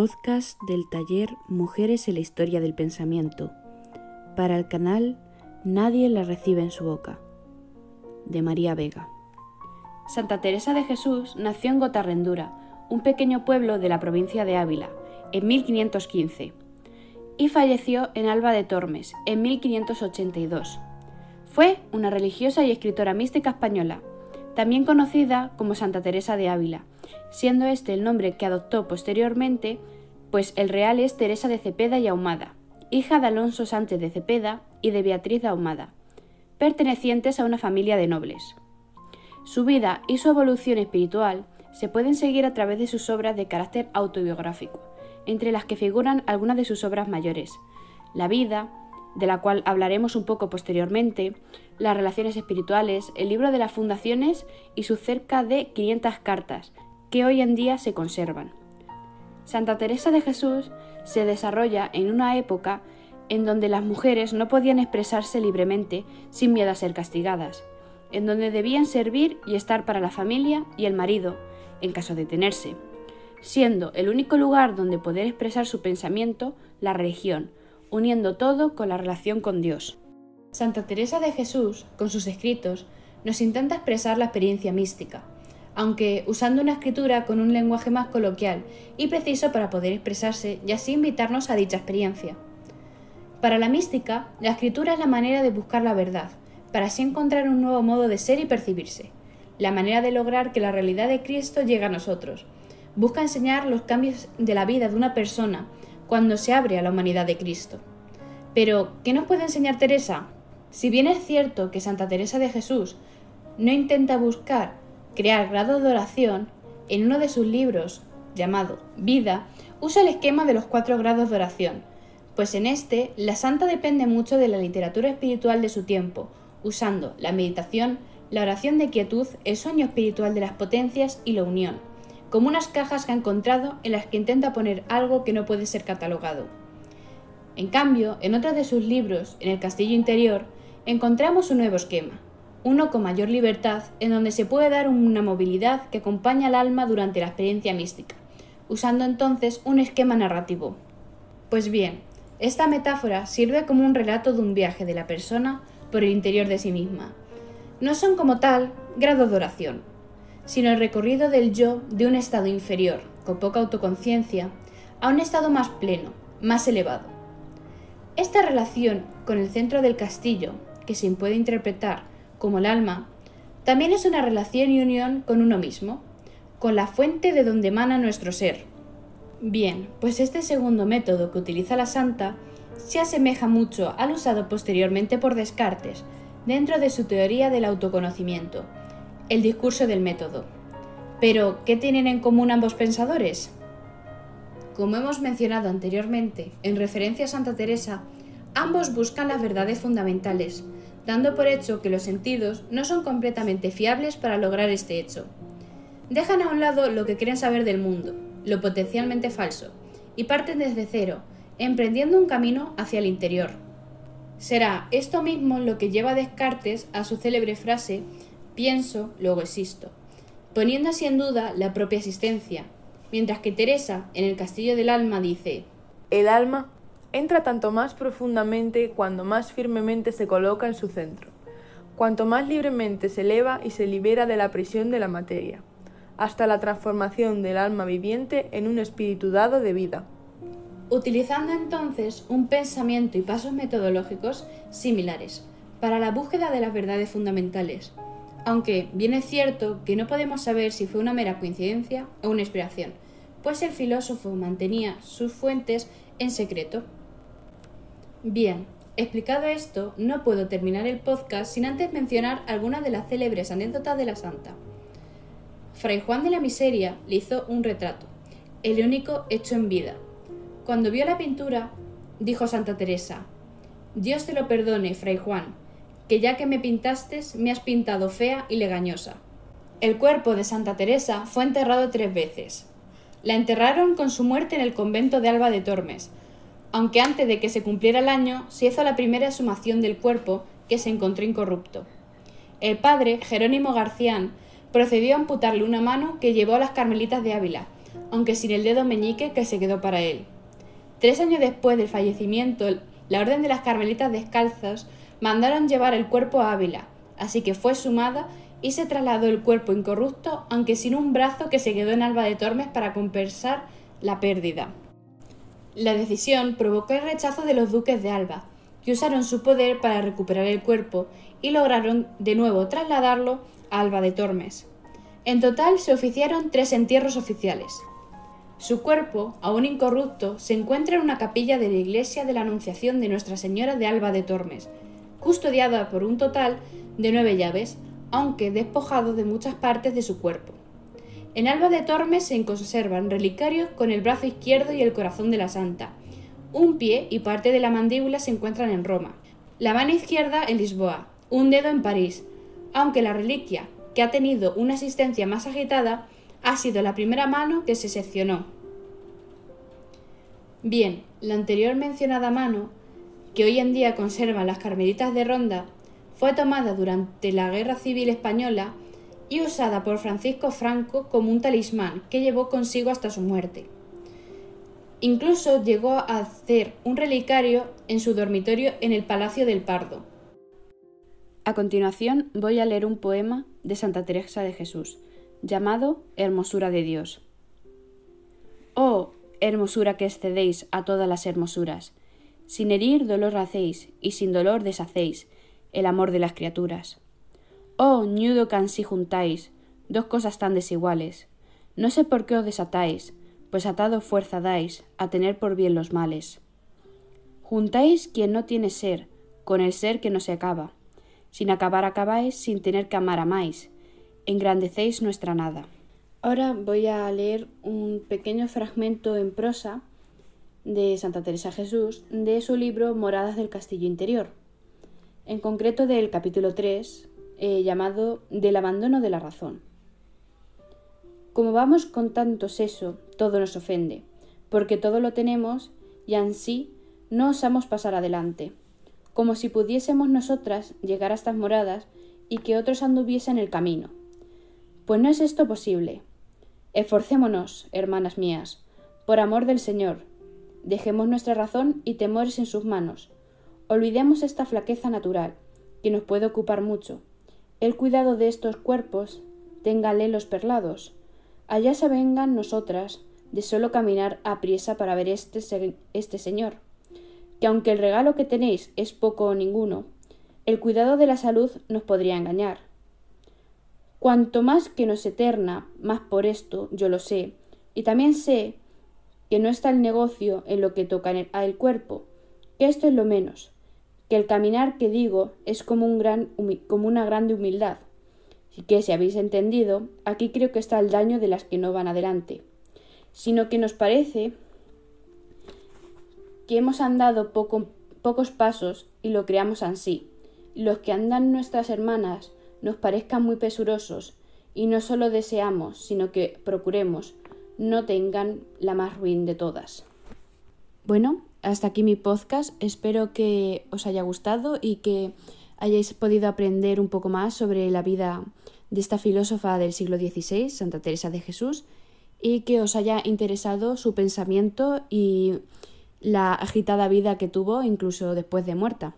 podcast del taller Mujeres en la Historia del Pensamiento. Para el canal Nadie la recibe en su boca. De María Vega. Santa Teresa de Jesús nació en Gotarrendura, un pequeño pueblo de la provincia de Ávila, en 1515, y falleció en Alba de Tormes, en 1582. Fue una religiosa y escritora mística española, también conocida como Santa Teresa de Ávila, siendo este el nombre que adoptó posteriormente, pues el real es Teresa de Cepeda y Ahumada, hija de Alonso Sánchez de Cepeda y de Beatriz de Ahumada, pertenecientes a una familia de nobles. Su vida y su evolución espiritual se pueden seguir a través de sus obras de carácter autobiográfico, entre las que figuran algunas de sus obras mayores, La vida, de la cual hablaremos un poco posteriormente, las relaciones espirituales, el libro de las fundaciones y sus cerca de 500 cartas, que hoy en día se conservan. Santa Teresa de Jesús se desarrolla en una época en donde las mujeres no podían expresarse libremente sin miedo a ser castigadas, en donde debían servir y estar para la familia y el marido, en caso de tenerse, siendo el único lugar donde poder expresar su pensamiento la religión, uniendo todo con la relación con Dios. Santa Teresa de Jesús, con sus escritos, nos intenta expresar la experiencia mística, aunque usando una escritura con un lenguaje más coloquial y preciso para poder expresarse y así invitarnos a dicha experiencia. Para la mística, la escritura es la manera de buscar la verdad, para así encontrar un nuevo modo de ser y percibirse, la manera de lograr que la realidad de Cristo llegue a nosotros. Busca enseñar los cambios de la vida de una persona cuando se abre a la humanidad de Cristo. Pero, ¿qué nos puede enseñar Teresa? Si bien es cierto que Santa Teresa de Jesús no intenta buscar crear grado de oración, en uno de sus libros, llamado Vida, usa el esquema de los cuatro grados de oración, pues en este la santa depende mucho de la literatura espiritual de su tiempo, usando la meditación, la oración de quietud, el sueño espiritual de las potencias y la unión, como unas cajas que ha encontrado en las que intenta poner algo que no puede ser catalogado. En cambio, en otro de sus libros, en el Castillo Interior, encontramos un nuevo esquema, uno con mayor libertad, en donde se puede dar una movilidad que acompaña al alma durante la experiencia mística, usando entonces un esquema narrativo. Pues bien, esta metáfora sirve como un relato de un viaje de la persona por el interior de sí misma. No son como tal grados de oración, sino el recorrido del yo de un estado inferior, con poca autoconciencia, a un estado más pleno, más elevado. Esta relación con el centro del castillo, que se puede interpretar como el alma, también es una relación y unión con uno mismo, con la fuente de donde emana nuestro ser. Bien, pues este segundo método que utiliza la santa se asemeja mucho al usado posteriormente por Descartes dentro de su teoría del autoconocimiento, el discurso del método. Pero, ¿qué tienen en común ambos pensadores? Como hemos mencionado anteriormente, en referencia a Santa Teresa, ambos buscan las verdades fundamentales, dando por hecho que los sentidos no son completamente fiables para lograr este hecho. Dejan a un lado lo que quieren saber del mundo, lo potencialmente falso, y parten desde cero, emprendiendo un camino hacia el interior. Será esto mismo lo que lleva a Descartes a su célebre frase pienso, luego existo, poniendo así en duda la propia existencia, mientras que Teresa, en el Castillo del Alma, dice El alma entra tanto más profundamente cuando más firmemente se coloca en su centro, cuanto más libremente se eleva y se libera de la prisión de la materia, hasta la transformación del alma viviente en un espíritu dado de vida. Utilizando entonces un pensamiento y pasos metodológicos similares para la búsqueda de las verdades fundamentales, aunque bien es cierto que no podemos saber si fue una mera coincidencia o una inspiración, pues el filósofo mantenía sus fuentes en secreto. Bien, explicado esto, no puedo terminar el podcast sin antes mencionar algunas de las célebres anécdotas de la santa. Fray Juan de la Miseria le hizo un retrato, el único hecho en vida. Cuando vio la pintura, dijo Santa Teresa, Dios te lo perdone, Fray Juan, que ya que me pintaste me has pintado fea y legañosa. El cuerpo de Santa Teresa fue enterrado tres veces. La enterraron con su muerte en el convento de Alba de Tormes, aunque antes de que se cumpliera el año se hizo la primera exhumación del cuerpo que se encontró incorrupto. El padre, Jerónimo Garcián, procedió a amputarle una mano que llevó a las carmelitas de Ávila, aunque sin el dedo meñique que se quedó para él. Tres años después del fallecimiento, la Orden de las Carmelitas Descalzas mandaron llevar el cuerpo a Ávila, así que fue sumada y se trasladó el cuerpo incorrupto, aunque sin un brazo que se quedó en Alba de Tormes para compensar la pérdida. La decisión provocó el rechazo de los duques de Alba, que usaron su poder para recuperar el cuerpo y lograron de nuevo trasladarlo a Alba de Tormes. En total se oficiaron tres entierros oficiales. Su cuerpo, aún incorrupto, se encuentra en una capilla de la iglesia de la Anunciación de Nuestra Señora de Alba de Tormes, custodiada por un total de nueve llaves, aunque despojado de muchas partes de su cuerpo. En Alba de Tormes se conservan relicarios con el brazo izquierdo y el corazón de la santa. Un pie y parte de la mandíbula se encuentran en Roma, la mano izquierda en Lisboa, un dedo en París, aunque la reliquia, que ha tenido una asistencia más agitada, ha sido la primera mano que se seccionó. Bien, la anterior mencionada mano, que hoy en día conservan las Carmelitas de Ronda, fue tomada durante la Guerra Civil Española y usada por Francisco Franco como un talismán que llevó consigo hasta su muerte. Incluso llegó a hacer un relicario en su dormitorio en el Palacio del Pardo. A continuación voy a leer un poema de Santa Teresa de Jesús, llamado Hermosura de Dios. Oh, hermosura que excedéis a todas las hermosuras, sin herir dolor hacéis y sin dolor deshacéis el amor de las criaturas. Oh, ñudo que ansí juntáis, dos cosas tan desiguales. No sé por qué os desatáis, pues atado fuerza dais a tener por bien los males. Juntáis quien no tiene ser, con el ser que no se acaba. Sin acabar acabáis, sin tener que amar amáis. Engrandecéis nuestra nada. Ahora voy a leer un pequeño fragmento en prosa de Santa Teresa Jesús de su libro Moradas del Castillo Interior, en concreto del capítulo 3, eh, llamado Del abandono de la razón. Como vamos con tanto seso, todo nos ofende, porque todo lo tenemos y ansí no osamos pasar adelante, como si pudiésemos nosotras llegar a estas moradas y que otros anduviesen el camino. Pues no es esto posible. Esforcémonos, hermanas mías, por amor del Señor. Dejemos nuestra razón y temores en sus manos. Olvidemos esta flaqueza natural, que nos puede ocupar mucho, el cuidado de estos cuerpos, téngale los perlados. Allá se vengan nosotras de solo caminar a priesa para ver este, este señor. Que aunque el regalo que tenéis es poco o ninguno, el cuidado de la salud nos podría engañar. Cuanto más que nos eterna, más por esto, yo lo sé, y también sé que no está el negocio en lo que toca al cuerpo, que esto es lo menos, que el caminar que digo es como, un gran, como una grande humildad. Y que, si habéis entendido, aquí creo que está el daño de las que no van adelante, sino que nos parece que hemos andado pocos pasos y lo creamos así. Los que andan nuestras hermanas nos parezcan muy pesurosos y no solo deseamos, sino que procuremos no tengan la más ruin de todas. Bueno, hasta aquí mi podcast. Espero que os haya gustado y que hayáis podido aprender un poco más sobre la vida de esta filósofa del siglo XVI, Santa Teresa de Jesús, y que os haya interesado su pensamiento y la agitada vida que tuvo incluso después de muerta.